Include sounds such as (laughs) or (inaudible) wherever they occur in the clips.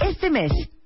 Este mes,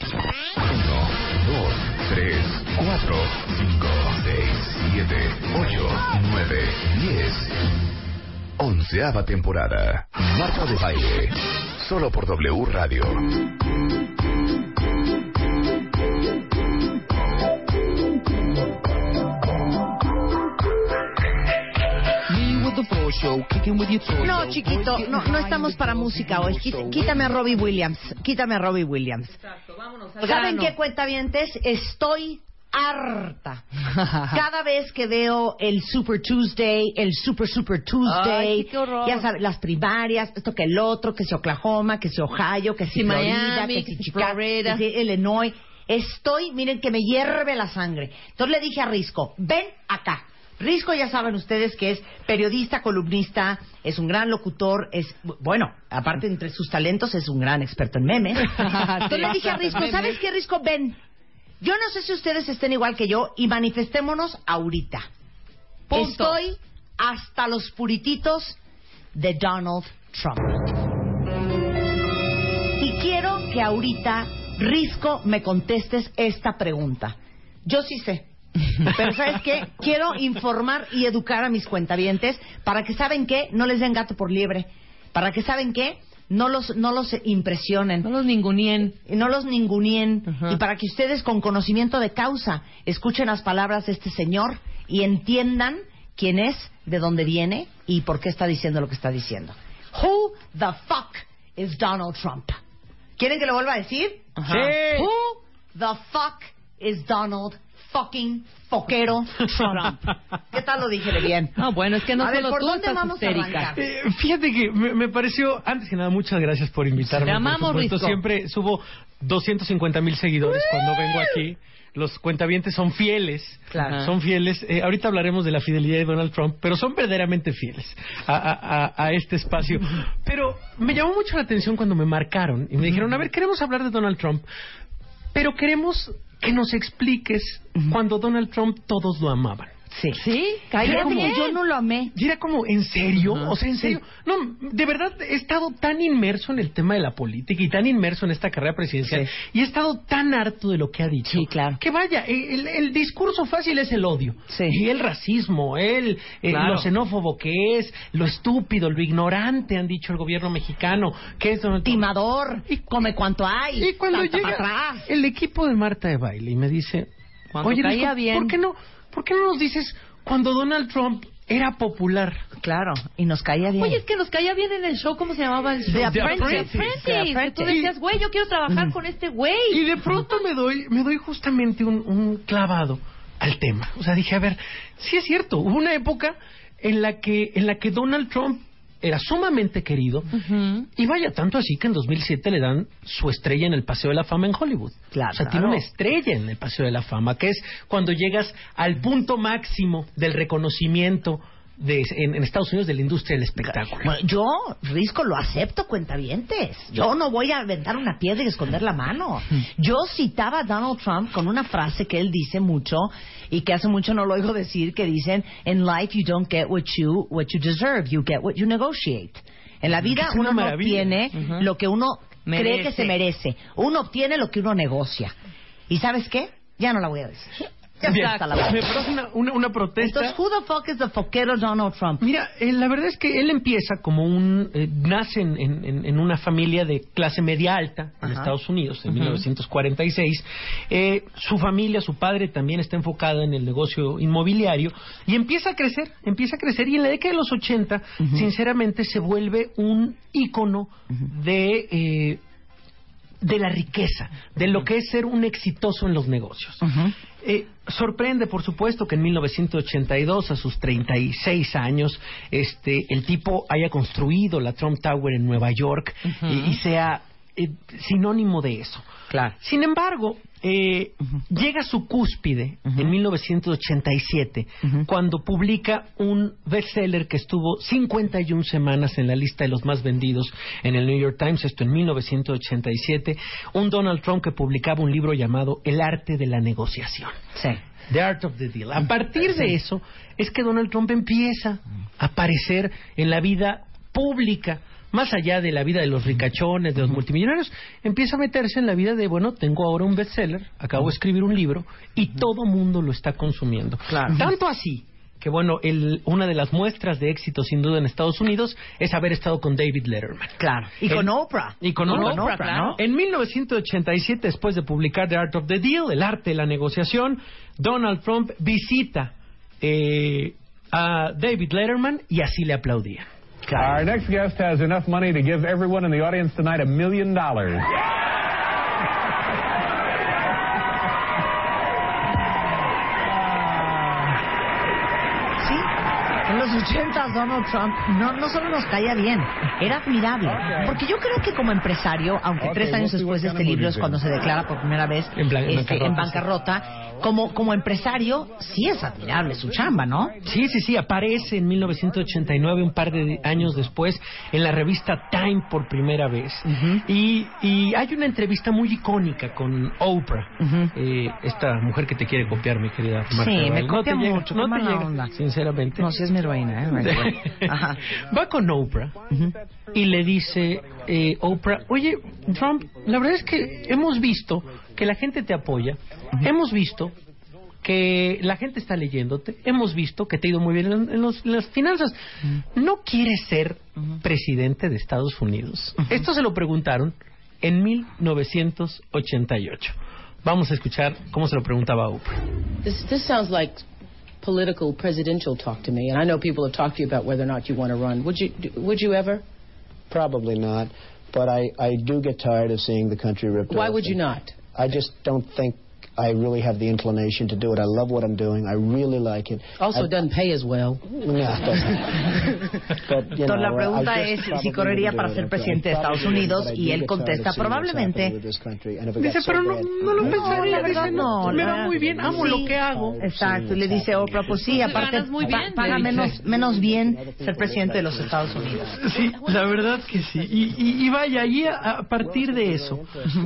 1, 2, 3, 4, 5, 6, 7, 8, 9, 10. Onceava temporada. Marta de Baile. Solo por W Radio. No, chiquito, no, no estamos para música hoy. Quí- Quítame a Robbie Williams. Quítame a Robbie Williams. ¿Saben qué cuentavientes? Estoy harta. (laughs) Cada vez que veo el Super Tuesday, el Super Super Tuesday, Ay, qué horror. ya sabes, las primarias, esto que el otro, que si Oklahoma, que si Ohio, que si Sí, Florida, Miami, que si si Chicago, que si Illinois. Estoy, miren que me hierve la sangre. Entonces le dije a Risco, ven acá. Risco ya saben ustedes que es periodista, columnista, es un gran locutor, es, bueno, aparte entre sus talentos es un gran experto en memes. (laughs) Entonces le dije a Risco, ¿sabes qué Risco? Ven, yo no sé si ustedes estén igual que yo y manifestémonos ahorita. Punto. Estoy hasta los purititos de Donald Trump. Y quiero que ahorita, Risco, me contestes esta pregunta. Yo sí sé. Pero ¿sabes qué? Quiero informar y educar a mis cuentavientes para que, ¿saben qué? No les den gato por liebre. Para que, ¿saben qué? No los, no los impresionen. No los ningunien. Y no los ningunien. Ajá. Y para que ustedes, con conocimiento de causa, escuchen las palabras de este señor y entiendan quién es, de dónde viene y por qué está diciendo lo que está diciendo. Who the fuck is Donald Trump? ¿Quieren que lo vuelva a decir? Ajá. Who the fuck is Donald fucking foquero Trump? (laughs) ¿Qué tal lo dije de bien? No, bueno, es que no A ver, solo ¿por tú dónde estás vamos a histérica. arrancar? Eh, fíjate que me, me pareció, antes que nada, muchas gracias por invitarme. Te por amamos, supuesto. Risco. Siempre subo 250 mil seguidores cuando vengo aquí. Los cuentavientes son fieles. Claro. Son fieles. Eh, ahorita hablaremos de la fidelidad de Donald Trump, pero son verdaderamente fieles a, a- a- a este espacio. (laughs) Pero me llamó mucho la atención cuando me marcaron y me dijeron, a ver, queremos hablar de Donald Trump, pero queremos que nos expliques cuando Donald Trump todos lo amaban. Sí. ¿Sí? Cállate como- yo no lo amé. Y era como, ¿en serio? O sea, ¿en serio? No, de verdad he estado tan inmerso en el tema de la política y tan inmerso en esta carrera presidencial Sí. y he estado tan harto de lo que ha dicho. Sí, claro. Que vaya, el, el discurso fácil es el odio. Sí. Y el racismo, el, Claro. lo xenófobo que es, lo estúpido, lo ignorante, han dicho el gobierno mexicano, que es. Timador, Y- come cuanto hay. Y cuando llega atrás. el equipo de Marta de Baile y me dice, Cuando oye, caía bien". ¿por qué no, por qué no nos dices cuando Donald Trump era popular? Claro, y nos caía bien. Oye, es que nos caía bien en el show, ¿cómo se llamaba el show? The The Apprentice. Apprentice. The Que tú Apprentice. decías, güey, yo quiero trabajar con este güey. Y de pronto me doy, me doy justamente un, un clavado al tema. O sea, dije, a ver, sí es cierto, hubo una época en la que, en la que Donald Trump era sumamente querido. Y vaya, tanto así que en 2007 le dan su estrella en el Paseo de la Fama en Hollywood. Claro. O sea, tiene una estrella en el Paseo de la Fama, que es cuando llegas al punto máximo del reconocimiento de, en, en Estados Unidos de la industria del espectáculo. Bueno, yo, Risco, lo acepto, cuentavientes. Yo no voy a aventar una piedra y esconder la mano. (laughs) Yo citaba a Donald Trump con una frase que él dice mucho y que hace mucho no lo oigo decir, que dicen, in life you don't get what you, what you deserve, you get what you negotiate. En la vida Es una uno no maravilla. obtiene Ujú. lo que uno cree que se merece. Uno obtiene lo que uno negocia. ¿Y sabes qué? Ya no la voy a decir. La Me parece una, una, una protesta. Entonces, who the fuck is the foquero Donald Trump? Mira, eh, la verdad es que él empieza como un... eh, nace en, en- en una familia de clase media alta en Ajá. Estados Unidos en 1946. Eh, su familia, su padre también está enfocado en el negocio inmobiliario y empieza a crecer, empieza a crecer y en la década de los 80, sinceramente, se vuelve un ícono de... eh, de la riqueza, de lo que es ser un exitoso en los negocios. Eh, sorprende, por supuesto, que en 1982, a sus 36 años, este, el tipo haya construido la Trump Tower en Nueva York y, y sea eh, sinónimo de eso. Claro. Sin embargo, eh, llega a su cúspide en 1987 cuando publica un bestseller que estuvo 51 semanas en la lista de los más vendidos en el New York Times, esto en 1987, un Donald Trump que publicaba un libro llamado El arte de la negociación. Sí. The Art of the Deal. A partir de eso es que Donald Trump empieza a aparecer en la vida pública, más allá de la vida de los ricachones, de los multimillonarios, empieza a meterse en la vida de, bueno, tengo ahora un bestseller, acabo de escribir un libro y todo mundo lo está consumiendo. Claro. Tanto así que, bueno, el- una de las muestras de éxito, sin duda, en Estados Unidos es haber estado con David Letterman. Claro. Y El- con Oprah. Y con, Oprah, Oprah, claro. ¿no? En 1987, después de publicar The Art of the Deal, El arte de la negociación, Donald Trump visita eh, a David Letterman y así le aplaudían. Our next guest has enough money to give everyone in the audience tonight a million dollars. En los 80 Donald Trump no, no solo nos caía bien, era admirable. Porque yo creo que como empresario, aunque Ok, tres años después de este libro es cuando se declara por primera vez En blan- en este, bancarrota, en bancarrota, como, como empresario sí es admirable su chamba, ¿no? Sí, sí, sí, aparece en 1989, un par de años después, en la revista Time por primera vez. y, y hay una entrevista muy icónica con Oprah, eh, esta mujer que te quiere copiar, mi querida Marta. Sí, me copia te llega, mucho, no qué te llega, onda. sinceramente. No, sí es mi heroína, ¿eh? Va con Oprah y le dice, eh, Oprah, oye, Trump, la verdad es que hemos visto que la gente te apoya, hemos visto que la gente está leyéndote, hemos visto que te ha ido muy bien en, en los- en las finanzas. ¿No quieres ser presidente de Estados Unidos? Esto se lo preguntaron en 1988. Vamos a escuchar cómo se lo preguntaba a Oprah. This, this sounds like political presidential talk to me, and I know people have talked to you about whether or not you want to run. Would you? Would you ever? Probably not. But I, I do get tired of seeing the country ripped Why off. would you not? I just don't think I really have the inclination to do it. I love what I'm doing. I really like it. Also, I, it doesn't pay as well. No, it doesn't. But, you Entonces know, la I pregunta es si correría para ser presidente de Estados Unidos y él contesta probablemente Dice, pero no, no lo No, pensaría, verdad dice, no, me va muy bien, amo Sí. lo que hago. Exacto, y le dice Oprah, pues sí, aparte muy pa- bien, paga menos, menos bien ser presidente de los Estados Unidos. Sí, la verdad que sí. Y, y- y vaya, y a, a partir de eso,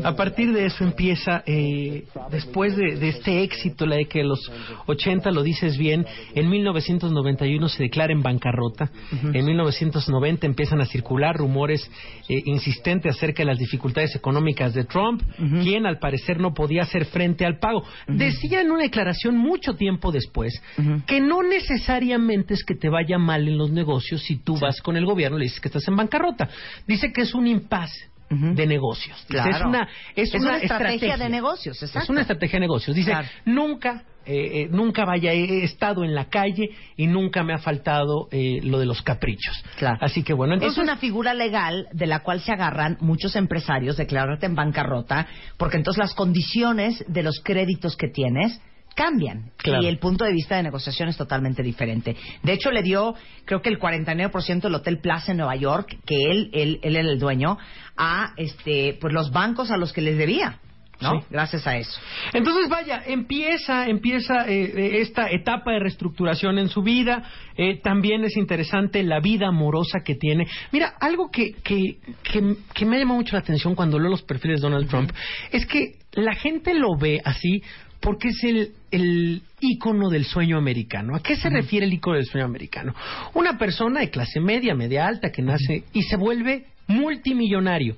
a partir de eso empieza, eh, después de, de este éxito, la de los 80, lo dices bien, en 1991 se declara en bancarrota, en 1990 empiezan a circular rumores eh, insistentes acerca de las dificultades económicas de Trump, quien al parecer no podía hacer frente al pago. Decía en una declaración mucho tiempo después que no necesariamente es que te vaya mal en los negocios si tú vas con el gobierno y le dices que estás en bancarrota. Dice que es un impasse de negocios. Dice, Claro. es una, es Es una, una estrategia de negocios, Es exacto. una estrategia de negocios. Dice, Claro. nunca, eh, eh, nunca vaya, he estado en la calle y nunca me ha faltado eh, lo de los caprichos. Claro. Así que bueno, entonces... es una figura legal de la cual se agarran muchos empresarios declararte en bancarrota, porque entonces las condiciones de los créditos que tienes cambian Claro. y el punto de vista de negociación es totalmente diferente. De hecho, le dio, creo que el 49% del Hotel Plaza en Nueva York, que él, él, él era el dueño, a este, pues los bancos a los que les debía, ¿no? Sí. Gracias a eso. Entonces, vaya, empieza, empieza eh, eh, esta etapa de reestructuración en su vida. Eh, también es interesante la vida amorosa que tiene. Mira, algo que, que, que, que me ha llamado mucho la atención cuando leo los perfiles de Donald Trump es que la gente lo ve así porque es el, el ícono del sueño americano. ¿A qué se refiere el ícono del sueño americano? Una persona de clase media, media alta, que nace y se vuelve multimillonario,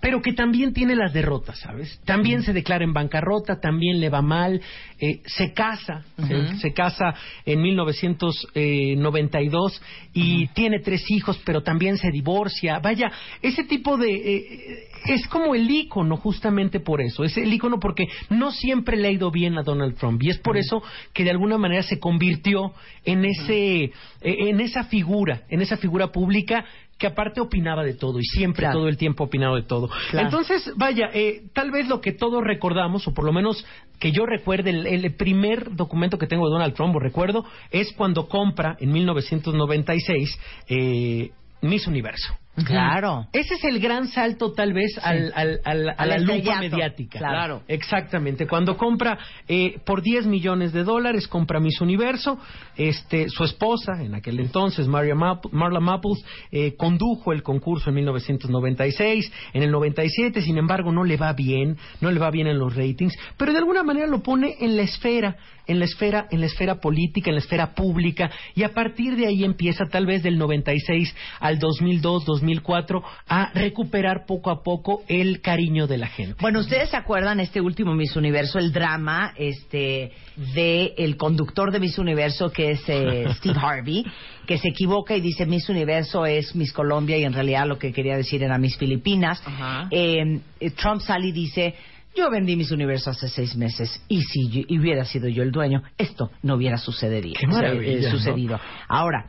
pero que también tiene las derrotas, ¿sabes? También se declara en bancarrota, también le va mal, eh, se casa, se, se casa en 1992 y tiene tres hijos, pero también se divorcia. Vaya, ese tipo de... eh, es como el ícono justamente por eso, es el ícono porque no siempre le ha ido bien a Donald Trump y es por eso que de alguna manera se convirtió en ese eh, en esa figura, en esa figura pública que aparte opinaba de todo y siempre Claro. todo el tiempo ha opinado de todo. Claro. Entonces, vaya, eh, tal vez lo que todos recordamos, o por lo menos que yo recuerde, el, el primer documento que tengo de Donald Trump, o recuerdo, es cuando compra en 1996 eh, Miss Universo. Claro. Ese es el gran salto tal vez al, al- al- a la lupa mediática. claro. Exactamente. Cuando compra eh, por 10 millones de dólares, compra Miss Universo. Este, su esposa, en aquel entonces, Maria Map- Marla Maples, eh, condujo el concurso en 1996. En el 97, sin embargo, no le va bien, no le va bien en los ratings, pero de alguna manera lo pone en la esfera, en la esfera, en la esfera política, en la esfera pública, y a partir de ahí empieza tal vez del 96 al 2002, 2004 a recuperar poco a poco el cariño de la gente. Bueno, ustedes se acuerdan este último Miss Universo, el drama este de el conductor de Miss Universo que es eh, (laughs) Steve Harvey, que se equivoca y dice Miss Universo es Miss Colombia y en realidad lo que quería decir era Miss Filipinas. Eh, eh, Trump sale y dice yo vendí Miss Universo hace seis meses y si yo- y hubiera sido yo el dueño, esto no hubiera sucedido. Qué maravilla, eh, ¿no? sucedido. Ahora,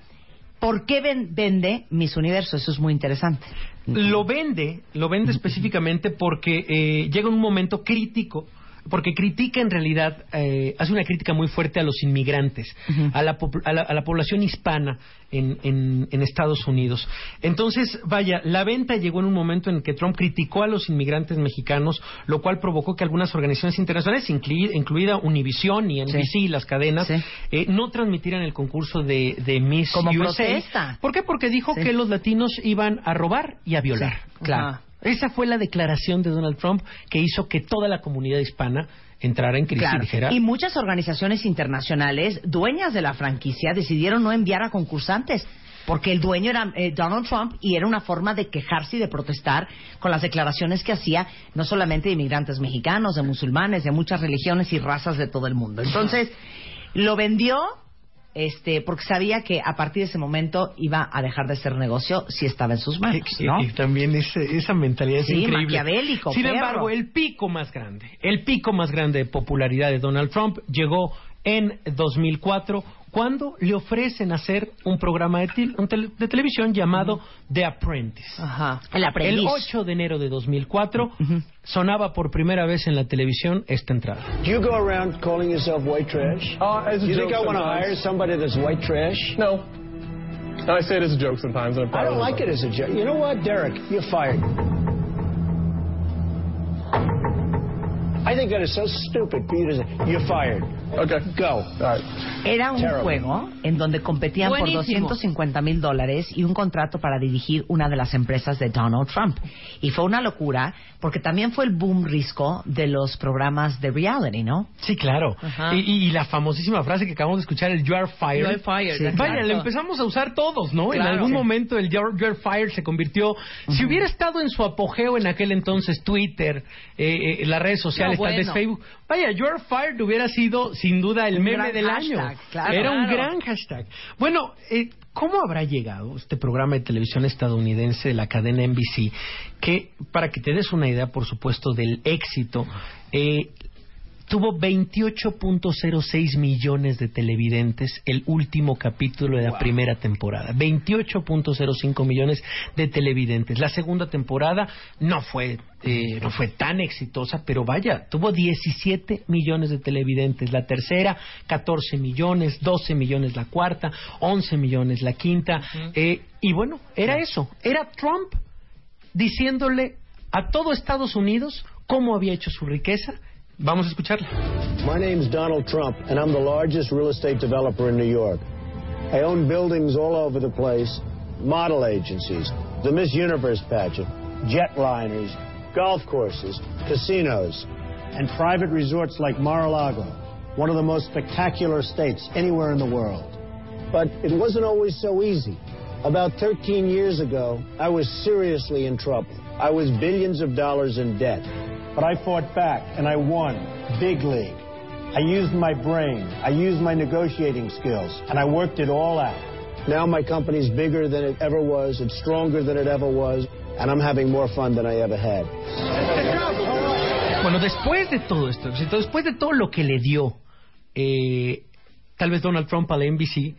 ¿por qué ven- vende Miss Universo? Eso es muy interesante. Lo vende, lo vende específicamente porque eh, llega un momento crítico, porque critica en realidad, eh, hace una crítica muy fuerte a los inmigrantes, a, la, a la- a la población hispana en, en- en Estados Unidos. Entonces, vaya, la venta llegó en un momento en que Trump criticó a los inmigrantes mexicanos, lo cual provocó que algunas organizaciones internacionales, inclui- incluida Univision y NBC, Sí. las cadenas, Sí. eh, no transmitieran el concurso de, de Miss Como USA. protesta. ¿Por qué? Porque dijo Sí. que los latinos iban a robar y a violar. Claro. Esa fue la declaración de Donald Trump que hizo que toda la comunidad hispana entrara en crisis Claro. dijera, Y muchas organizaciones internacionales, dueñas de la franquicia, decidieron no enviar a concursantes. Porque el dueño era eh, Donald Trump y era una forma de quejarse y de protestar con las declaraciones que hacía, no solamente de inmigrantes mexicanos, de musulmanes, de muchas religiones y razas de todo el mundo. Entonces, lo vendió este, porque sabía que a partir de ese momento iba a dejar de ser negocio si estaba en sus manos, ¿no? y también ese- esa mentalidad es Sí, increíble. maquiavélico, Sin perro. embargo, el pico más grande, el pico más grande de popularidad de Donald Trump llegó en 2004 cuando le ofrecen hacer un programa de, tele- de televisión llamado The Apprentice. Ajá. El aprendiz. El 8 de enero de 2004 sonaba por primera vez en la televisión esta entrada. Do you go around calling yourself white trash? Uh, as a you joke think I want to hire somebody that's white trash? No. I say it as a joke sometimes. And I don't like it as a joke. You know what, Derek? You're fired. I think that is so stupid for you to say, you're fired. Okay. Go. All right. Era un Terrible. juego en donde competían Buenísimo. por 250 mil dólares y un contrato para dirigir una de las empresas de Donald Trump. Y fue una locura porque también fue el boom risco de los programas de reality, ¿no? Sí, claro. Ajá. Y, y- y la famosísima frase que acabamos de escuchar, el You are fired. You are fired, Sí, Vaya, exacto. lo empezamos a usar todos, ¿no? En Claro. algún Sí. momento el You are, fired se convirtió... Si hubiera estado en su apogeo en aquel entonces Twitter, eh, eh, las redes sociales, No, tal vez. Facebook, vaya, You are fired hubiera sido sin duda el Un meme del hashtag, año. claro. Era un gran hashtag. Bueno, eh, ¿cómo habrá llegado este programa de televisión estadounidense de la cadena NBC? Que, para que te des una idea, por supuesto, del éxito, eh, tuvo 28.06 millones de televidentes el último capítulo de la primera temporada. 28.05 millones de televidentes. La segunda temporada no fue eh, no fue tan exitosa, pero vaya, tuvo 17 millones de televidentes. La tercera, 14 millones, 12 millones la cuarta, 11 millones la quinta. Eh, y bueno, era eso. Era Trump diciéndole a todo Estados Unidos cómo había hecho su riqueza. Vamos a escucharla. My name's Donald Trump, and I'm the largest real estate developer in New York. I own buildings all over the place, model agencies, the Miss Universe pageant, jetliners, golf courses, casinos, and private resorts like Mar-a-Lago, one of the most spectacular states anywhere in the world. But it wasn't always so easy. About 13 years ago, I was seriously in trouble. I was billions of dollars in debt. But I fought back and I won. Big league. I used my brain, I used my negotiating skills, and I worked it all out. Now my company's bigger than it ever was, it's stronger than it ever was, and I'm having more fun than I ever had. Bueno, después de todo esto, éxito, después de todo lo que le dio eh, tal vez Donald Trump a la NBC,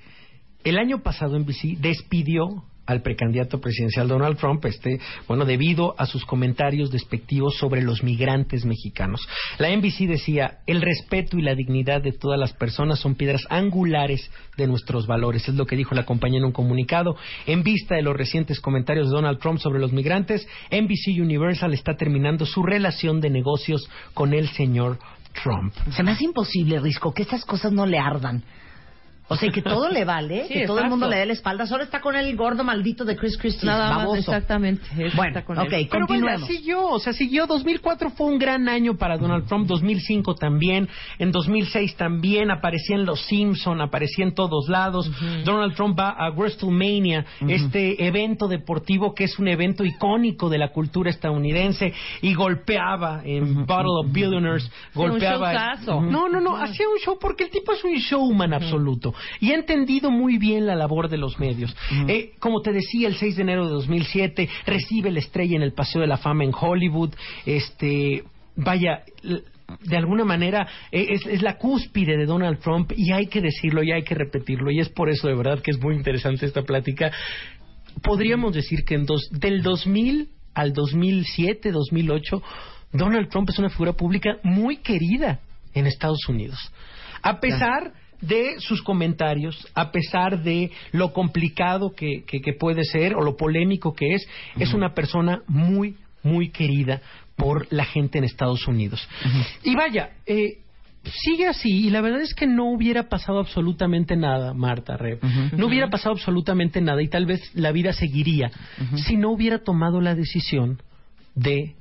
el año pasado NBC despidió al precandidato presidencial Donald Trump, este, bueno, debido a sus comentarios despectivos sobre los migrantes mexicanos. La NBC decía, el respeto y la dignidad de todas las personas son piedras angulares de nuestros valores, es lo que dijo la compañía en un comunicado. En vista de los recientes comentarios de Donald Trump sobre los migrantes, NBC Universal está terminando su relación de negocios con el señor Trump. Se me hace imposible, Risco, que estas cosas no le ardan. O sea, que todo le vale, (laughs) Sí, que todo el mundo le dé la espalda. Solo está con el gordo maldito de Chris Christie. Nada más, baboso. exactamente. Eso Bueno, está con ok, él. Pero continuemos. vaya, siguió, o sea, siguió. 2004 fue un gran año para Donald Trump, 2005 también, en 2006 también, aparecía en Los Simpson, aparecía en todos lados. Donald Trump va a WrestleMania, este evento deportivo que es un evento icónico de la cultura estadounidense, y golpeaba en Battle of Billionaires, un golpeaba... Ujú. No, no, no, hacía un show porque el tipo es un showman absoluto y ha entendido muy bien la labor de los medios. Eh, como te decía, el 6 de enero de 2007 recibe la estrella en el Paseo de la Fama en Hollywood. Este, vaya, de alguna manera es, es la cúspide de Donald Trump y hay que decirlo y hay que repetirlo y es por eso de verdad que es muy interesante esta plática. Podríamos decir que en dos, del 2000 al 2007, 2008, Donald Trump es una figura pública muy querida en Estados Unidos. A pesar de sus comentarios, a pesar de lo complicado que, que- que puede ser o lo polémico que es, es una persona muy, muy querida por la gente en Estados Unidos. Y vaya, eh, sigue así y la verdad es que no hubiera pasado absolutamente nada, Marta Reb. No hubiera pasado absolutamente nada y tal vez la vida seguiría si no hubiera tomado la decisión de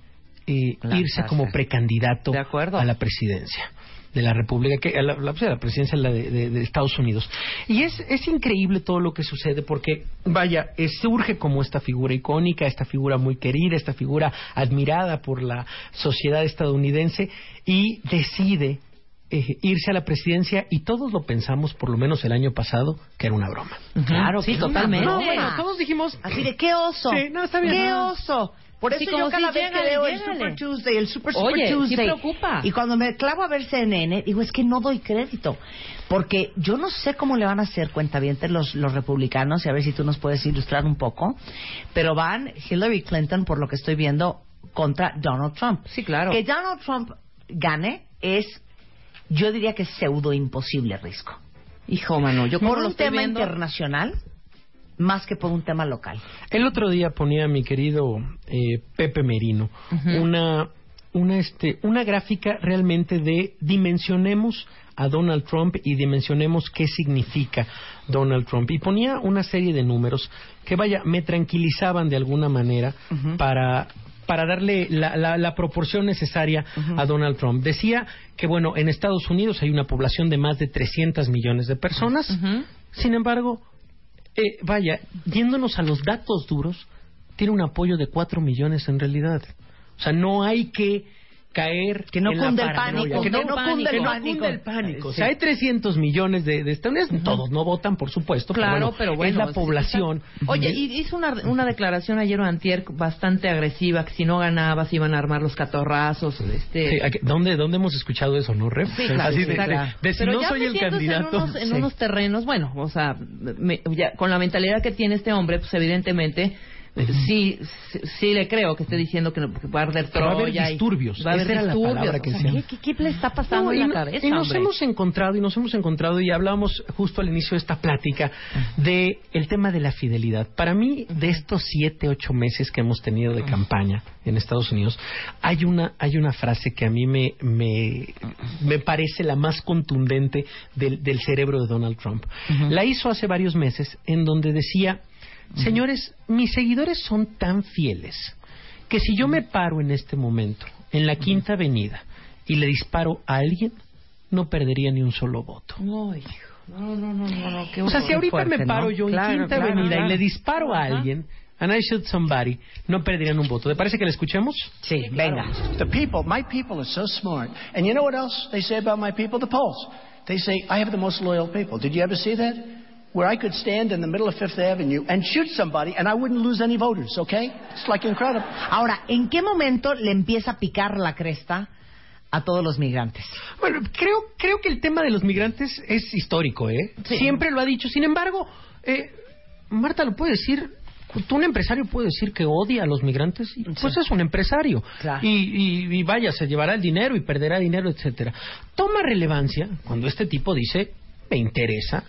eh, irse como precandidato De acuerdo. a la presidencia de la República, que, a la, la- a la presidencia de, la- de- de- de Estados Unidos. Y es, es increíble todo lo que sucede porque, vaya, eh, surge como esta figura icónica, esta figura muy querida, esta figura admirada por la sociedad estadounidense y decide eh, irse a la presidencia y todos lo pensamos, por lo menos el año pasado, que era una broma. Claro, Sí, totalmente. No, bueno, todos dijimos... Así de, ¿qué oso? Sí, no, está bien. ¿Qué No. oso? Por Sí, eso como yo cada si vez que llégale, leo el. Super Tuesday, el Super Super Oye, sí Tuesday, preocupa. y cuando me clavo a ver CNN, digo, es que no doy crédito. Porque yo no sé cómo le van a hacer cuentavientes los, los republicanos, y a ver si tú nos puedes ilustrar un poco, pero van Hillary Clinton, por lo que estoy viendo, contra Donald Trump. Sí, claro. Que Donald Trump gane es, yo diría que es pseudo imposible, Risco. Hijo, mano, yo como Por lo un estoy tema viendo- internacional, más que por un tema local. El otro día ponía mi querido eh, Pepe Merino una una este una gráfica realmente de dimensionemos a Donald Trump y dimensionemos qué significa Donald Trump y ponía una serie de números que vaya me tranquilizaban de alguna manera para para darle la, la- la proporción necesaria a Donald Trump. Decía que, bueno, en Estados Unidos hay una población de más de 300 millones de personas. Sin embargo, eh, vaya, yéndonos a los datos duros, tiene un apoyo de 4 millones en realidad. O sea, no hay que caer Que no en la cunde el paranoia, pánico, que no, que no cunde cunde el pánico. el pánico. O sea, hay 300 millones de, de estadounidenses, todos no votan, por supuesto, Claro, pero bueno. es la sí, población. está- Oye, y hizo una, una declaración ayer o antier bastante agresiva, que si no ganaba se iban a armar los catorrazos, este... Sí, ¿a qué- ¿dónde, ¿Dónde hemos escuchado eso, no, Ref? Sí, claro, Así sí, de, claro. de- de si Pero no ya soy el candidato. En unos, en Sí. unos terrenos, bueno, o sea, me- ya, con la mentalidad que tiene este hombre, pues evidentemente, sí, sí, sí le creo que esté diciendo que, va a arder va a haber disturbios. Va a haber Esa era la disturbios. palabra que O sea. ¿qué, le está pasando No, en la no- cabeza, y nos hombre? hemos encontrado y nos hemos encontrado y hablábamos justo al inicio de esta plática de el tema de la fidelidad. Para mí, de estos siete, ocho meses que hemos tenido de campaña en Estados Unidos, hay una, hay una frase que a mí me, me, me parece la más contundente del, del cerebro de Donald Trump. La hizo hace varios meses en donde decía, señores, mis seguidores son tan fieles que si yo me paro en este momento en la Quinta Avenida y le disparo a alguien, no perdería ni un solo voto. No, no, no, no, no, qué O sea, si ahorita fuerte, me paro ¿no? yo en Claro, Quinta claro, Avenida claro. y le disparo a alguien, and I shoot somebody, no perderían un voto. ¿Te parece que le escuchemos? Sí, venga. The people, my people are so smart. And you know what else they say about my people? The polls. They say, I have the most loyal people. Did you ever see that? Where I could stand in the middle of Fifth Avenue and shoot somebody and I wouldn't lose any voters, okay? It's like incredible. Ahora, ¿en qué momento le empieza a picar la cresta a todos los migrantes? Bueno, creo, creo que el tema de los migrantes es histórico, ¿eh? Siempre lo ha dicho. Sin embargo, eh, Marta lo puede decir. ¿Tú, un empresario puede decir que odia a los migrantes? Y, Pues es un empresario. Claro. Y, y, y vaya, se llevará el dinero y perderá dinero, etcétera. Toma relevancia cuando este tipo dice, me interesa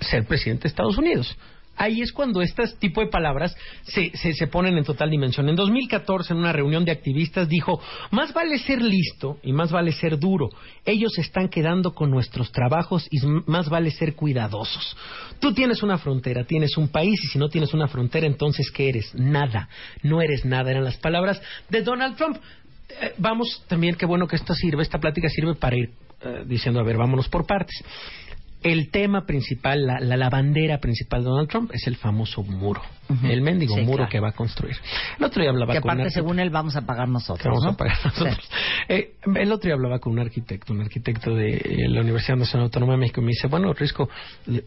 ser presidente de Estados Unidos. Ahí es cuando este tipo de palabras se, se, se ponen en total dimensión. En 2014, en una reunión de activistas, dijo, más vale ser listo y más vale ser duro. Ellos están quedando con nuestros trabajos y más vale ser cuidadosos. Tú tienes una frontera, tienes un país y si no tienes una frontera, entonces ¿qué eres? Nada. No eres nada. Eran las palabras de Donald Trump. Eh, vamos, también qué bueno que esto sirve, esta plática sirve para ir eh, diciendo, a ver, vámonos por partes. El tema principal, la, la, la bandera principal de Donald Trump es el famoso muro, el mendigo Sí, muro claro. que va a construir. El otro día hablaba Que con aparte, según él, vamos a pagar nosotros, vamos ¿no? a pagar nosotros. Eh, el otro día hablaba con un arquitecto, un arquitecto de eh, la Universidad Nacional Autónoma de México, y me dice, bueno, Risco,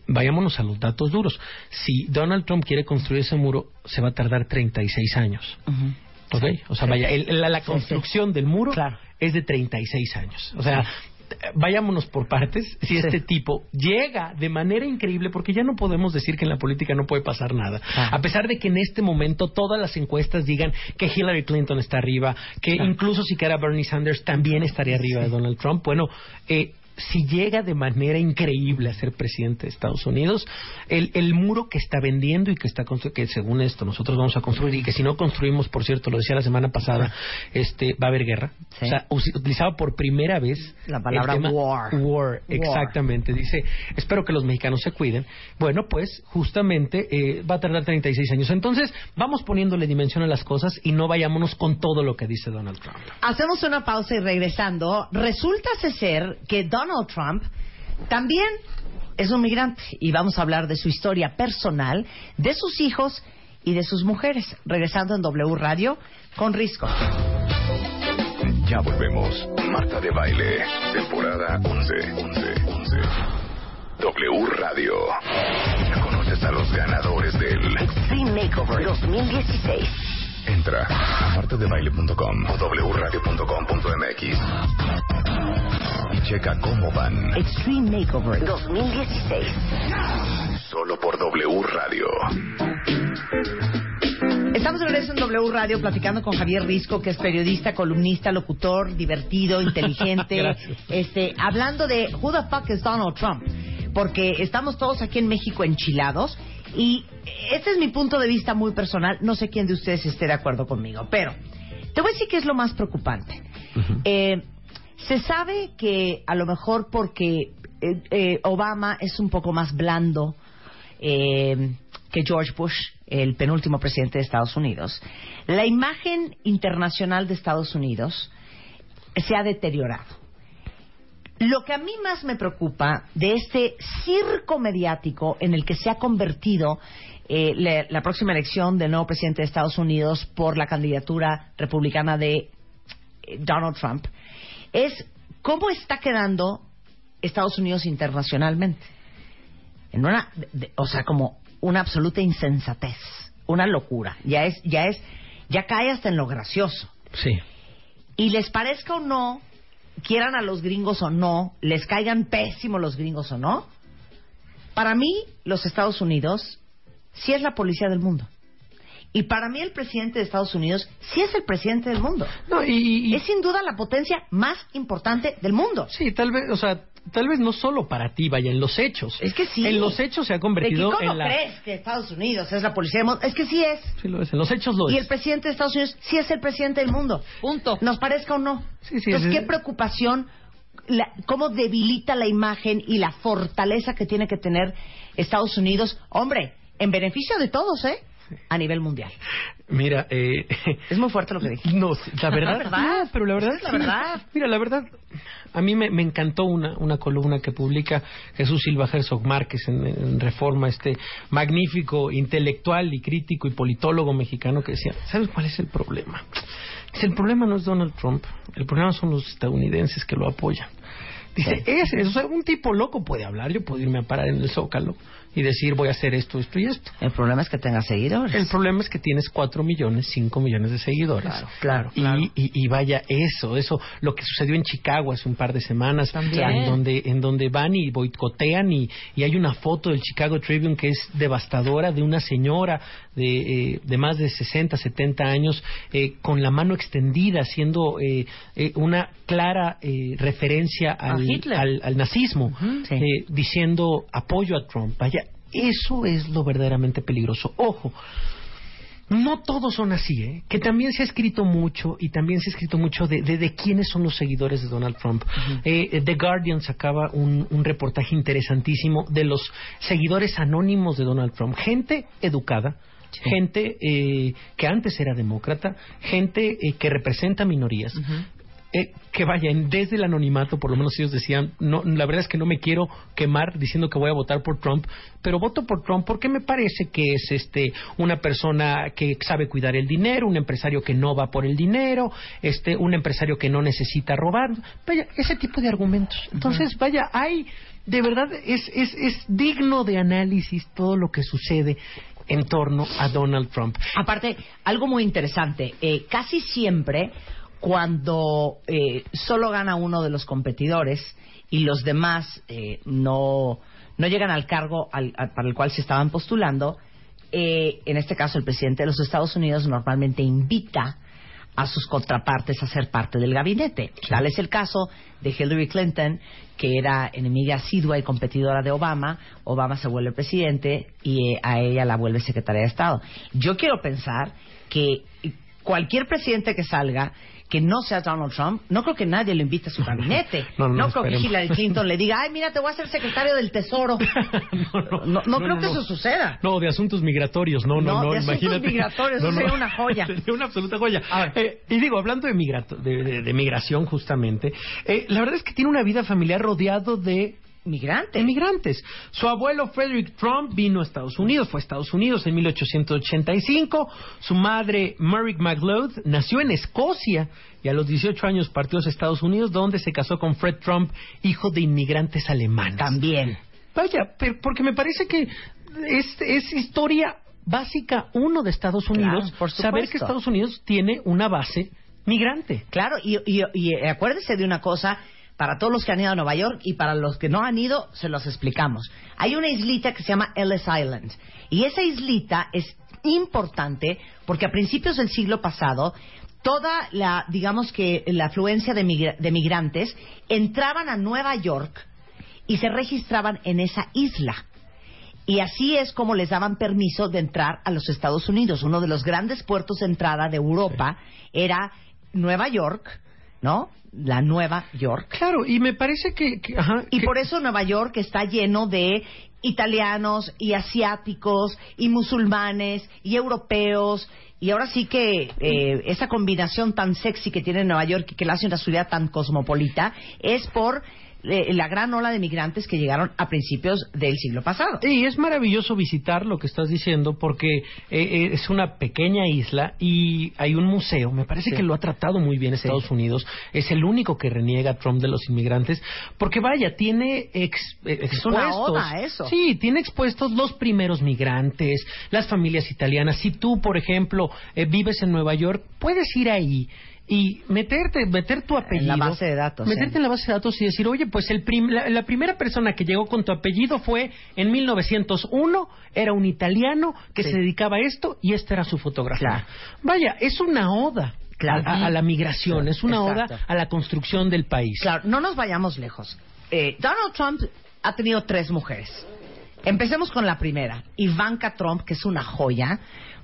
vayámonos a los datos duros. Si Donald Trump quiere construir ese muro, se va a tardar 36 años. ¿Ok? O sea, vaya, el- la, la construcción del muro Claro. es de 36 años. O sea, vayámonos por partes. Si este tipo llega de manera increíble, porque ya no podemos decir que en la política no puede pasar nada. A pesar de que en este momento todas las encuestas digan que Hillary Clinton está arriba, que incluso si queda Bernie Sanders también estaría arriba de Donald Trump. Bueno, eh, si llega de manera increíble a ser presidente de Estados Unidos, el, el muro que está vendiendo y que está constru- que según esto nosotros vamos a construir y que si no construimos, por cierto, lo decía la semana pasada, este va a haber guerra. Sí. O sea, us- utilizaba por primera vez La palabra war. War, exactamente. Dice, espero que los mexicanos se cuiden. Bueno, pues justamente eh, va a tardar 36 años. Entonces, vamos poniéndole dimensión a las cosas y no vayámonos con todo lo que dice Donald Trump. Hacemos una pausa y regresando, resulta ser que Donald Trump también es un migrante y vamos a hablar de su historia personal, de sus hijos y de sus mujeres. Regresando en W Radio con Risco. Ya volvemos. Marta de Baile, temporada 11. 11. 11. W Radio. Ya conoces a los ganadores del... Extreme Makeover 2016. Entra a martadebaile.com o wradio.com.mx y checa cómo van. Extreme Makeover 2016. Solo por W Radio. Estamos de regreso en W Radio platicando con Javier Risco, que es periodista, columnista, locutor, divertido, inteligente. (laughs) Este, hablando de who the fuck is Donald Trump, porque estamos todos aquí en México enchilados y este es mi punto de vista muy personal. No sé quién de ustedes esté de acuerdo conmigo, pero te voy a decir que es lo más preocupante. Eh, se sabe que a lo mejor porque eh, eh, Obama es un poco más blando eh, que George Bush, el penúltimo presidente de Estados Unidos, la imagen internacional de Estados Unidos se ha deteriorado. Lo que a mí más me preocupa de este circo mediático en el que se ha convertido eh, la, la próxima elección del nuevo presidente de Estados Unidos por la candidatura republicana de eh, Donald Trump es cómo está quedando Estados Unidos internacionalmente. En una, de- o sea, como una absoluta insensatez, una locura. Ya es, ya es, ya cae hasta en lo gracioso. Sí. Y les parezca o no, quieran a los gringos o no, les caigan pésimo los gringos o no, para mí los Estados Unidos sí es la policía del mundo. Y para mí el presidente de Estados Unidos sí es el presidente del mundo. No, y, y- Es sin duda la potencia más importante del mundo. sí, tal vez, o sea, tal vez no solo para ti, vaya, en los hechos. Es que sí. En los hechos se ha ¿De convertido que ¿Cómo en la... crees que Estados Unidos es la policía del mundo? Es que sí es. Sí lo es, en los hechos lo Y es. el presidente de Estados Unidos sí es el presidente del mundo. Punto. Nos parezca o no. Sí, sí, Entonces, sí. qué preocupación, la- cómo debilita la imagen y la fortaleza que tiene que tener Estados Unidos. Hombre, en beneficio de todos, ¿eh? A nivel mundial. Mira, eh, (laughs) Es muy fuerte lo que dije. no, la verdad, La (laughs) verdad. no, pero la verdad, (laughs) la sí. verdad. Mira, la verdad, a mí me, me encantó una, una columna que publica Jesús Silva Herzog Márquez en, en Reforma, este magnífico intelectual y crítico y politólogo mexicano que decía, ¿sabes cuál es el problema? Dice, el problema no es Donald Trump, el problema son los estadounidenses que lo apoyan. Dice, ese, o sea, un tipo loco puede hablar, yo puedo irme a parar en el zócalo y decir voy a hacer esto, esto y esto. El problema es que tenga seguidores. El problema es que tienes 4 millones, 5 millones de seguidores. Claro, claro, Y, claro. y, y vaya, eso, eso, lo que sucedió en Chicago hace un par de semanas, También. en donde, en donde van y boicotean y, y hay una foto del Chicago Tribune que es devastadora de una señora de, eh, de más de 60, 70 años eh, con la mano extendida, haciendo eh, eh, una clara eh, referencia al, al, al nazismo, sí. diciendo apoyo a Trump. Vaya, eso es lo verdaderamente peligroso. Ojo, no todos son así, ¿eh? Que también se ha escrito mucho y también se ha escrito mucho de, de, de quiénes son los seguidores de Donald Trump. Eh, eh, The Guardian sacaba un, un reportaje interesantísimo de los seguidores anónimos de Donald Trump. Gente educada, gente eh, que antes era demócrata, gente eh, que representa minorías. Eh, que vayan desde el anonimato, por lo menos ellos decían, no, la verdad es que no me quiero quemar diciendo que voy a votar por Trump, pero voto por Trump porque me parece que es este una persona que sabe cuidar el dinero, un empresario que no va por el dinero, este un empresario que no necesita robar, vaya, ese tipo de argumentos. Entonces, vaya, hay de verdad es, es, es digno de análisis todo lo que sucede en torno a Donald Trump. Aparte, algo muy interesante, eh, casi siempre cuando eh, solo gana uno de los competidores y los demás eh, no, no llegan al cargo al- al- para el cual se estaban postulando, eh, en este caso el presidente de los Estados Unidos normalmente invita a sus contrapartes a ser parte del gabinete. Tal es el caso de Hillary Clinton, que era enemiga asidua y competidora de Obama. Obama se vuelve presidente y eh, a ella la vuelve secretaria de Estado. Yo quiero pensar que cualquier presidente que salga que no sea Donald Trump, no creo que nadie lo invite a su (laughs) gabinete. No, no, no, creo que. Hillary Clinton le diga, ay, mira, te voy a ser secretario del Tesoro. (laughs) No, creo que eso suceda. No, de asuntos migratorios, no, no, No, no, de asuntos imagínate. migratorios, eso sería una joya. (laughs) Sería una absoluta joya. Eh, y digo, hablando de, migrato- de, de- de migración justamente, eh, la verdad es que tiene una vida familiar rodeado de Migrante. Emigrantes. Su abuelo Frederick Trump vino a Estados Unidos, fue a Estados Unidos en 1885. Su madre Mary McLeod nació en Escocia y a los 18 años partió a Estados Unidos, donde se casó con Fred Trump, hijo de inmigrantes alemanes. También. Vaya, pero porque me parece que es, es historia básica uno de Estados Unidos, Claro, por saber que. Estados Unidos tiene una base migrante. Claro, y, y, y, acuérdese de una cosa, para todos los que han ido a Nueva York y para los que no han ido, se los explicamos. Hay una islita que se llama Ellis Island. Y esa islita es importante porque a principios del siglo pasado, toda la, digamos que la afluencia de, migra- de migrantes entraban a Nueva York y se registraban en esa isla. Y así es como les daban permiso de entrar a los Estados Unidos. Uno de los grandes puertos de entrada de Europa era Nueva York, ¿no? La Nueva York. Claro, y me parece que... que- ajá, Y que- por eso Nueva York está lleno de italianos y asiáticos y musulmanes y europeos. Y ahora sí que eh, esa combinación tan sexy que tiene Nueva York y que la hace una ciudad tan cosmopolita es por eh, la gran ola de migrantes que llegaron a principios del siglo pasado. Y es maravilloso visitar lo que estás diciendo porque eh, eh, es una pequeña isla y hay un museo. Me parece Sí. que lo ha tratado muy bien Estados Unidos. Es el único que reniega a Trump de los inmigrantes porque vaya, tiene ex- eh, expuestos. una oda a eso. Sí, tiene expuestos los primeros migrantes, las familias italianas. Si tú, por ejemplo, eh, vives en Nueva York, puedes ir ahí. Y meterte, meter tu apellido. base de datos, Meterte sí. en la base de datos y decir, oye, pues el prim- la, la primera persona que llegó con tu apellido fue en 1901, era un italiano que Sí. se dedicaba a esto y esta era su fotografía. Claro. Vaya, es una oda Claro. a, la migración, es una Exacto. oda a la construcción del país. Claro, no nos vayamos lejos. Eh, Donald Trump ha tenido tres mujeres. Empecemos con la primera, Ivanka Trump, que es una joya,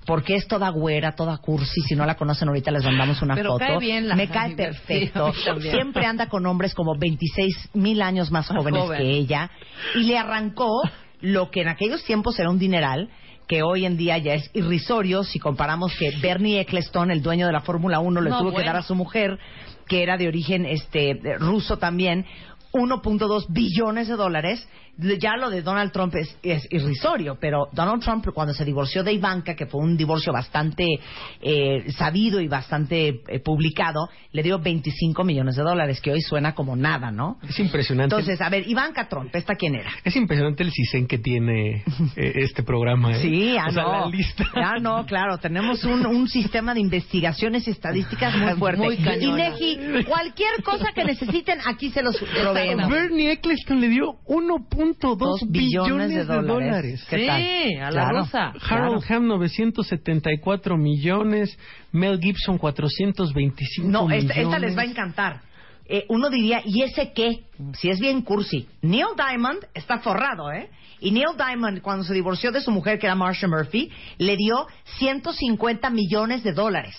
porque es toda güera, toda cursi. Si no la conocen ahorita les mandamos una Pero foto. cae bien la Me cae perfecto. Siempre anda con hombres como 26 mil años más jóvenes joven. que ella. Y le arrancó lo que en aquellos tiempos era un dineral, que hoy en día ya es irrisorio si comparamos que Bernie Ecclestone, el dueño de la Fórmula 1, le No, tuvo que dar a su mujer, que era de origen este ruso también, 1.2 billones de dólares. Ya lo de Donald Trump es, es irrisorio, pero Donald Trump cuando se divorció de Ivanka, que fue un divorcio bastante eh, sabido y bastante eh, publicado, le dio 25 millones de dólares, que hoy suena como nada, ¿no? Es impresionante. Entonces, a ver, Ivanka Trump, ¿esta quién era? es impresionante el CISEN que tiene eh, este programa. ¿eh? Sí, o sea, no. la lista. Ya no, claro, tenemos un, un sistema de investigaciones y estadísticas muy (laughs) fuerte. Muy. Inegi, cualquier cosa que necesiten, aquí se los Bernie Ecclestone le dio 1.2 Dos billones, de dólares. ¿Qué Sí, tal? a la Claro. rusa. Harold Hamm 974 millones, Mel Gibson 425 No, millones. esta, esta les va a encantar. Eh, uno diría, ¿y ese qué? Si es bien cursi. Neil Diamond está forrado, ¿eh? Y Neil Diamond, cuando se divorció de su mujer, que era Marsha Murphy, le dio 150 millones de dólares.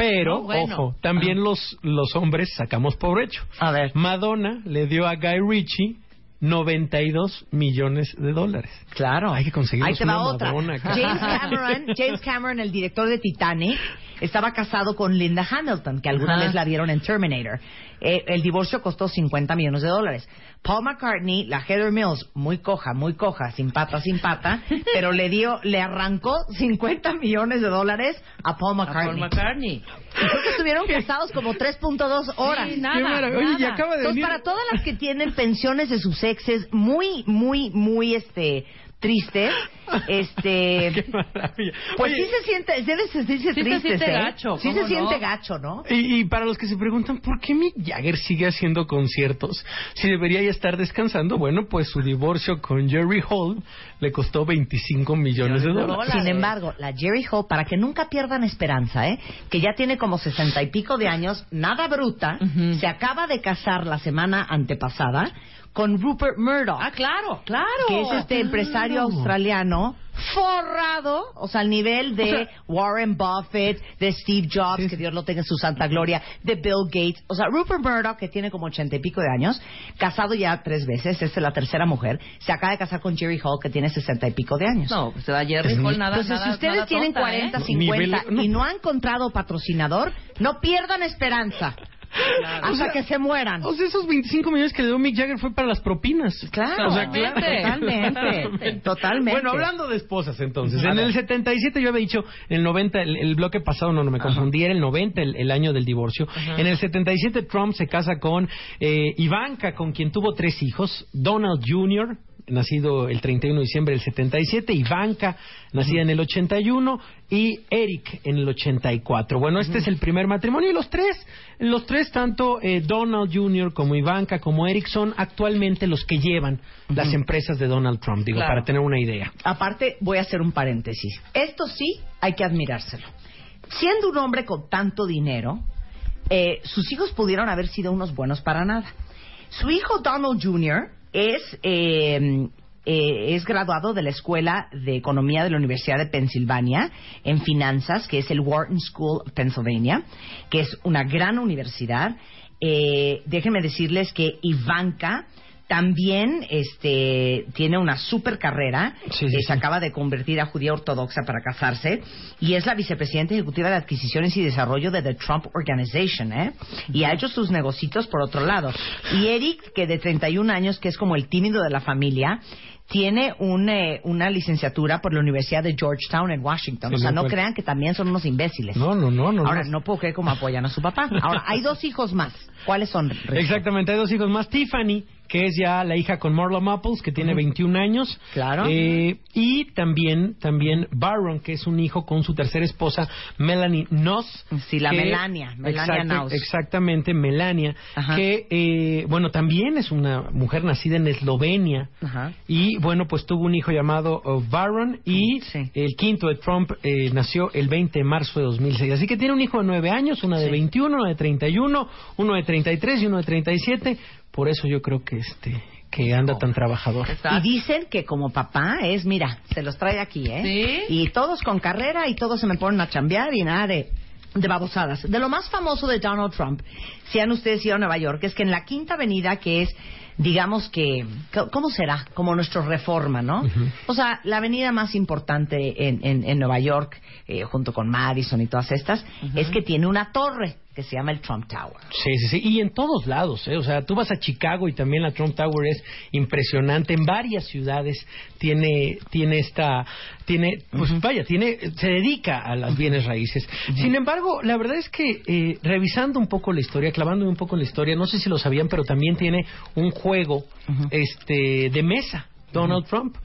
Pero, bueno. ojo, también los, los hombres sacamos por hecho. A ver. Madonna le dio a Guy Ritchie 92 millones de dólares. Claro. Hay que conseguirnos Ahí te va una otra. Madonna. James Cameron, James Cameron, el director de Titanic, estaba casado con Linda Hamilton, que alguna Ajá. vez la vieron en Terminator. Eh, el divorcio costó 50 millones de dólares. Paul McCartney, la Heather Mills, muy coja, muy coja, sin pata, sin pata, (laughs) pero le dio, le arrancó 50 millones de dólares a Paul A McCartney. Paul McCartney. Y creo que estuvieron casados como 3.2 horas. Sí, nada, Qué maravilla. Oye, y nada. acaba de Entonces, venir... para todas las que tienen pensiones de sus exes muy, muy, muy, este, tristes, (laughs) este, Qué maravilla. pues Oye, sí se siente, debe sentirse Sí se triste, siente ¿eh? gacho, Sí se ¿cómo siente gacho, ¿no? Y, y para los que se preguntan por qué Mick Jagger sigue haciendo conciertos, si debería ya estar descansando, bueno, pues su divorcio con Jerry Hall le costó 25 millones de dólares. Sin embargo, la Jerry Hall, para que nunca pierdan esperanza, ¿eh? que ya tiene como sesenta y pico de años, nada bruta, se acaba de casar la semana antepasada con Rupert Murdoch. Ah, claro, claro. que es este empresario australiano forrado, o sea, al nivel de O sea- Warren Buffett, de Steve Jobs, Sí, que. Dios lo tenga en su santa gloria, de Bill Gates, o sea, Rupert Murdoch, que tiene como ochenta y pico de años, casado ya tres veces, es la tercera mujer, se acaba de casar con Jerry Hall, que tiene sesenta y pico de años. No, pues se da Jerry Hall nada, Entonces, nada, si ustedes nada tienen tonta, 40, ¿eh? 50 Nivel- no. y no han encontrado patrocinador, no pierdan esperanza hasta O sea, que se mueran. O sea, esos 25 millones que le dio Mick Jagger fue para las propinas. Claro, O sea, Totalmente. totalmente, (laughs) totalmente. Bueno, hablando de esposas, entonces, en el 77 yo había dicho, en el 90, el, el bloque pasado, no, no me confundí, era el 90, el, el año del divorcio. En el 77 Trump se casa con eh, Ivanka, con quien tuvo tres hijos, Donald Jr., nacido el 31 de diciembre del 77, Ivanka, nacida en el 81, y Eric en el 84. Bueno, este es el primer matrimonio y los tres, los tres, tanto eh, Donald Jr. como Ivanka como Eric, son actualmente los que llevan las empresas de Donald Trump, digo, Claro. para tener una idea. Aparte, voy a hacer un paréntesis. Esto sí hay que admirárselo. Siendo un hombre con tanto dinero, eh, sus hijos pudieron haber sido unos buenos para nada. Su hijo Donald Jr. es, eh, eh, es graduado de la Escuela de Economía de la Universidad de Pensilvania en finanzas, que es el Wharton School of Pennsylvania, que es una gran universidad. Eh, déjenme decirles que Ivanka también este, tiene una super carrera. Sí, sí, Eh, sí. Se acaba de convertir a judía ortodoxa para casarse y es la vicepresidenta ejecutiva de adquisiciones y desarrollo de The Trump Organization, ¿eh? Y ha hecho sus negocios por otro lado. Y Eric, que de 31 años, que es como el tímido de la familia, tiene un, eh, una licenciatura por la Universidad de Georgetown en Washington. Sí, o sea, no crean que también son unos imbéciles. No, no, no, no. Ahora, no. no puedo creer cómo apoyan a su papá. Ahora, hay dos hijos más. ¿Cuáles son? Rico? Exactamente, hay dos hijos más. Tiffany, que es ya la hija con Marla Mupples, que tiene 21 años. Claro. Eh, y también, también Baron, que es un hijo con su tercera esposa, Melanie Noss. Sí, la que- Melania, Melania Exacto- Naus. Exactamente, Melania. Ajá. Que, eh, bueno, también es una mujer nacida en Eslovenia. Ajá. Y bueno, pues tuvo un hijo llamado oh, Baron y Sí. el quinto de Trump eh, nació el 20 de marzo de 2006. Así que tiene un hijo de 9 años, una de Sí. 21, una de 31, uno de 33 y uno de 37. Por eso yo creo que este que anda tan trabajador. Y dicen que como papá es, mira, se los trae aquí, ¿eh? ¿Sí? Y todos con carrera y todos se me ponen a chambear y nada de de babosadas. De lo más famoso de Donald Trump, si han ustedes ido a Nueva York, es que en la Quinta Avenida, que es, digamos que, ¿cómo será? Como nuestro reforma, ¿no? O sea, la avenida más importante en, en, en Nueva York, eh, junto con Madison y todas estas, es que tiene una torre que se llama el Trump Tower. Sí, sí, sí. Y en todos lados, ¿eh? O sea, tú vas a Chicago y también la Trump Tower es impresionante. En varias ciudades tiene, tiene esta, tiene, pues vaya, tiene, se dedica a las bienes raíces. Sin embargo, la verdad es que eh, revisando un poco la historia, clavándome un poco en la historia, no sé si lo sabían, pero también tiene un juego, este, de mesa. Donald Trump.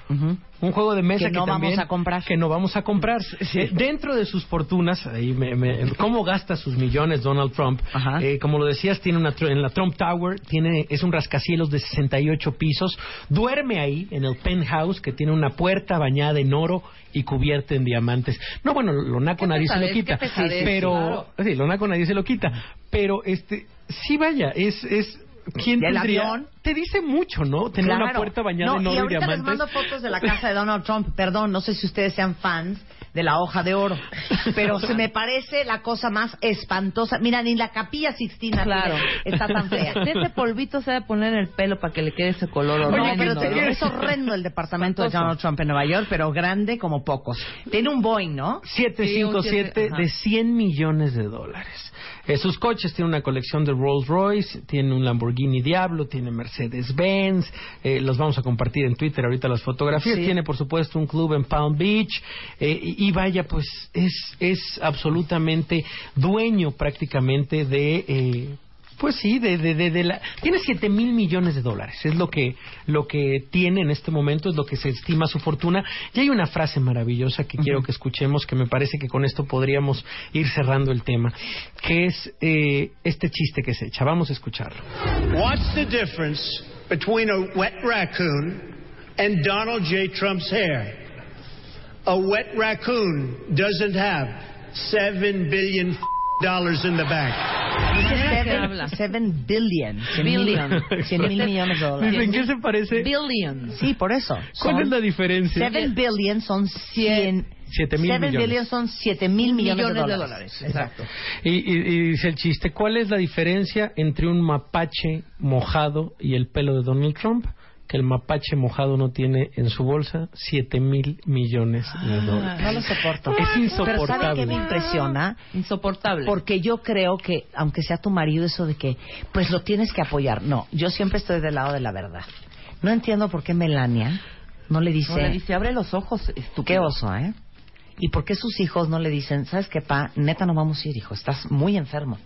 Un juego de mesa Que que, no vamos también- a comprar. Que no vamos a comprar. Eh, dentro de sus fortunas, ahí me- me- cómo gasta sus millones Donald Trump. Eh, como lo decías, tiene una en la Trump Tower, tiene es un rascacielos de 68 pisos. Duerme ahí en el penthouse que tiene una puerta bañada en oro y cubierta en diamantes. No, bueno, lo naco nadie se lo quita, pero sí, lo naco nadie se lo quita. Pero este, sí vaya, es es ¿Quién ¿Y el tendría? avión? Te dice mucho, ¿no? Tener una puerta bañada No, en y oro y, ahorita les diamantes. mando fotos de la casa de Donald Trump. Perdón, no sé si ustedes sean fans de la hoja de oro, pero se me parece la cosa más espantosa. Mira, ni la capilla Sixtina Claro. está tan fea. Ese polvito se debe poner en el pelo para que le quede ese color No, horrendo, pero te- es horrendo el departamento de Donald Trump en Nueva York, pero grande como pocos. Tiene un Boeing, ¿no? 757 de 100 millones de dólares. Eh, sus coches tiene una colección de Rolls Royce, tiene un Lamborghini Diablo, tiene Mercedes Benz, eh, los vamos a compartir en Twitter ahorita las fotografías, Sí. tiene por supuesto un club en Palm Beach eh, y, y vaya pues es, es absolutamente dueño prácticamente de... pues sí, de, de, de, de la... Tiene 7 mil millones de dólares, es lo que, lo que tiene en este momento, es lo que se estima su fortuna. Y hay una frase maravillosa que quiero que escuchemos, que me parece que con esto podríamos ir cerrando el tema, que es eh, este chiste que se echa. Vamos a escucharlo. What's the difference between a wet raccoon and Donald J. Trump's hair? A wet raccoon doesn't have seven billion dollars in the bank. Seven- seven billion. Cien mil, Billion. cien mil millones de dólares. Dicen, ¿qué se parece? Billions. Sí, por eso. ¿Cuál Son- es la diferencia? Seven billion son cien... Siete mil Seven millones. billion son siete mil millones, Millones de de dólares. dólares, Exacto. Y, y- y dice el chiste, ¿cuál es la diferencia entre un mapache mojado y el pelo de Donald Trump? Que el mapache mojado no tiene en su bolsa 7 mil millones de dólares. No lo soporto. Es Pero ¿sabe insoportable. qué me impresiona? Insoportable. Porque yo creo que, aunque sea tu marido, eso de que, pues lo tienes que apoyar. No, yo siempre estoy del lado de la verdad. No entiendo por qué Melania no le dice, No le dice, abre los ojos, estúpido. qué oso, ¿eh? ¿Y por qué sus hijos no le dicen, sabes qué, pa, neta no vamos a ir, hijo, estás muy enfermo?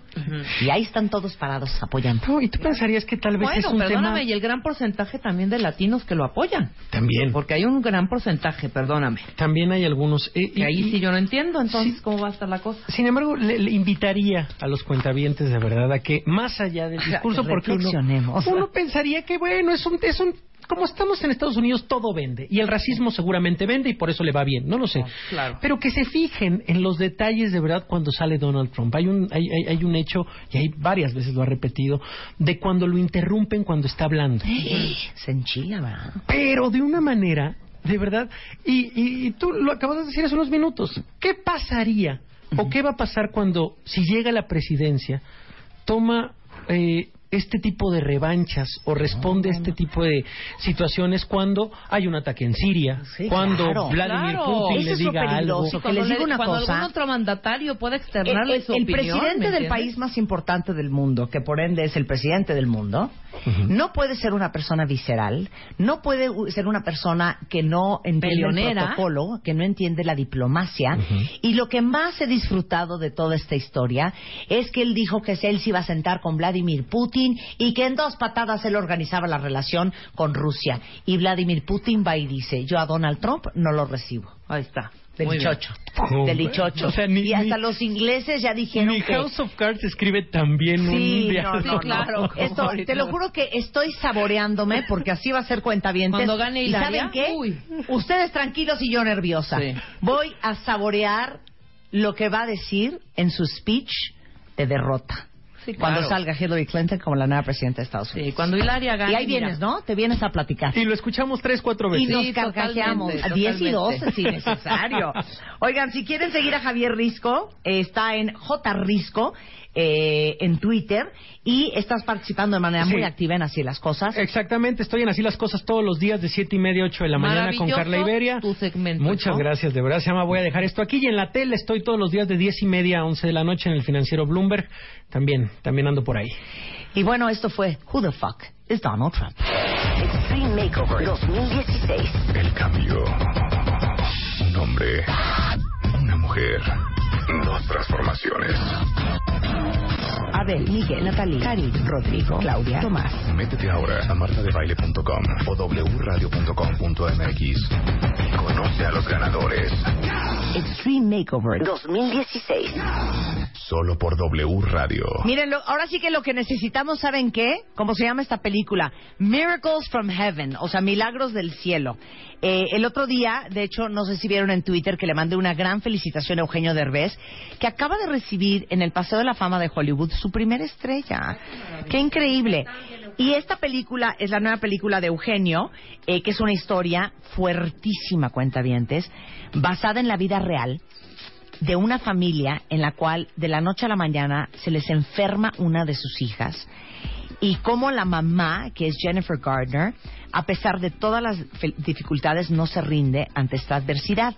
Y ahí están todos parados apoyando. No, y tú pensarías que tal vez es Bueno, un perdóname, tema... y el gran porcentaje también de latinos que lo apoyan. También. Porque hay un gran porcentaje, perdóname. También hay algunos... eh, y- ahí y- sí yo no entiendo, entonces, ¿cómo va a estar la cosa? Sin embargo, le, le invitaría a los cuentavientes de verdad a que más allá del discurso, porque uno, Reflexionemos. uno pensaría que bueno, es un, es un, como estamos en Estados Unidos, todo vende y el racismo seguramente vende y por eso le va bien, no lo sé. claro. Pero que se fijen en los detalles de verdad cuando sale Donald Trump. Hay un, hay, hay, hay un hecho y hay varias veces lo ha repetido de cuando lo interrumpen cuando está hablando. Se enchila, ¿verdad? pero de una manera, de verdad, y, y- y tú lo acabas de decir hace unos minutos, ¿qué pasaría o qué va a pasar cuando, si llega a la presidencia, toma eh, este tipo de revanchas o responde a este tipo de situaciones cuando hay un ataque en Siria, Sí, cuando claro. Vladimir Claro. Putin Eso le es diga algo? que Cuando les digo una cuando cosa. algún otro mandatario puede El, externarle el- su el opinión. presidente ¿me del entiendes? país más importante del mundo, que por ende es el presidente del mundo, no puede ser una persona visceral, no puede ser una persona que no entiende el protocolo, que no entiende la diplomacia. Y lo que más he disfrutado de toda esta historia es que él dijo que él se iba a sentar con Vladimir Putin y que en dos patadas él organizaba la relación con Rusia. Y Vladimir Putin va y dice, yo a Donald Trump no lo recibo. Ahí está. Del Muy bien. chocho. Oh, Del dichocho. o sea, ni- y hasta ni- los ingleses ya dijeron Ni que... House of Cards escribe también Sí, un no, diálogo. no, no. claro, Esto, te lo juro que estoy saboreándome porque así va a ser cuentavientes. Cuando gane ¿Y saben qué? uy. Ustedes tranquilos y yo nerviosa. Sí. Voy a saborear lo que va a decir en su speech de derrota. Sí, cuando salga Hillary Clinton como la nueva presidenta de Estados Unidos. Sí, cuando Hilaria gane. y ahí mira. vienes, ¿no? Te vienes a platicar. Y lo escuchamos tres, cuatro Y veces. nos Sí, carcajeamos a 10 y totalmente. 12 si necesario. (laughs) Oigan, si quieren seguir a Javier Risco, eh, está en J Risco eh, en Twitter y estás participando de manera Sí. muy activa en Así las Cosas. Exactamente, estoy en Así las Cosas todos los días de siete y media, ocho de la mañana con Carla Iberia. tu segmento, Muchas ¿no? gracias, de verdad se llama Voy a dejar esto aquí. Y en la tele estoy todos los días de diez y media a once de la noche en el financiero Bloomberg. También, también ando por ahí. Y bueno, esto fue Who the Fuck is Donald Trump. Extreme Makeover 2016. El cambio. Un hombre. Una mujer. Dos transformaciones. Abel, Miguel, Natalie, Karim, Rodrigo, Claudia, Tomás. Métete ahora a martadebaile.com o wradio.com.mx y conoce a los ganadores. Extreme Makeover 2016. Solo por W Radio. Miren, lo- ahora sí que lo que necesitamos, ¿saben qué? ¿Cómo se llama esta película? Miracles from Heaven, o sea, milagros del cielo. Eh, el otro día, de hecho, no sé si vieron en Twitter que le mandé una gran felicitación a Eugenio Derbez, que acaba de recibir en el Paseo de la Fama de Hollywood su primera estrella. ¡Qué increíble! Y esta película es la nueva película de Eugenio, eh, que es una historia fuertísima, cuentavientes, basada en la vida real de una familia en la cual de la noche a la mañana se les enferma una de sus hijas y cómo la mamá, que es Jennifer Gardner, a pesar de todas las dificultades, no se rinde ante esta adversidad.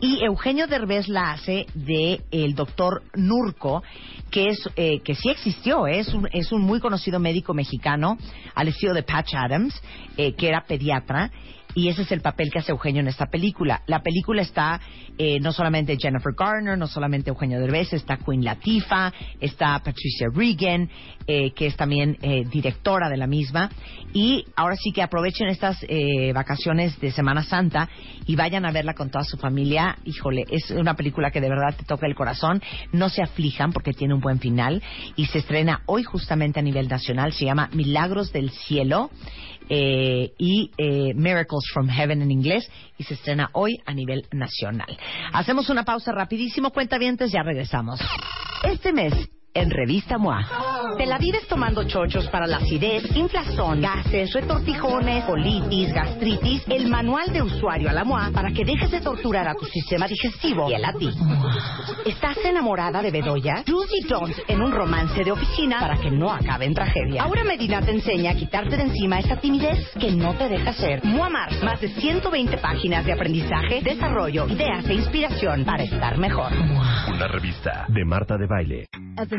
Y Eugenio Derbez la hace de el doctor Nurco, que es eh, que sí existió, ¿eh? es un, es un muy conocido médico mexicano, al estilo de Patch Adams, eh, que era pediatra. Y ese es el papel que hace Eugenio en esta película. La película está eh, no solamente Jennifer Garner, no solamente Eugenio Derbez, está Queen Latifah, está Patricia Regan, eh, que es también eh, directora de la misma. Y ahora sí que aprovechen estas eh, vacaciones de Semana Santa y vayan a verla con toda su familia. Híjole, es una película que de verdad te toca el corazón. No se aflijan porque tiene un buen final y se estrena hoy justamente a nivel nacional. Se llama Milagros del Cielo eh, y eh, Miracles from Heaven en inglés y se estrena hoy a nivel nacional. Hacemos una pausa rapidísimo, cuentavientes, ya regresamos. Este mes en Revista MOA. Te la vives tomando chochos para la acidez, inflazón, gases, retortijones, colitis, gastritis, el manual de usuario a la MOA para que dejes de torturar a tu sistema digestivo y él a ti. ¿Estás enamorada de Bedoya? Do's y don'ts en un romance de oficina para que no acabe en tragedia. Aura Medina te enseña a quitarte de encima esa timidez que no te deja ser. MOA Mars, más de 120 páginas de aprendizaje, desarrollo, ideas e inspiración para estar mejor. Una revista de Marta de Baile.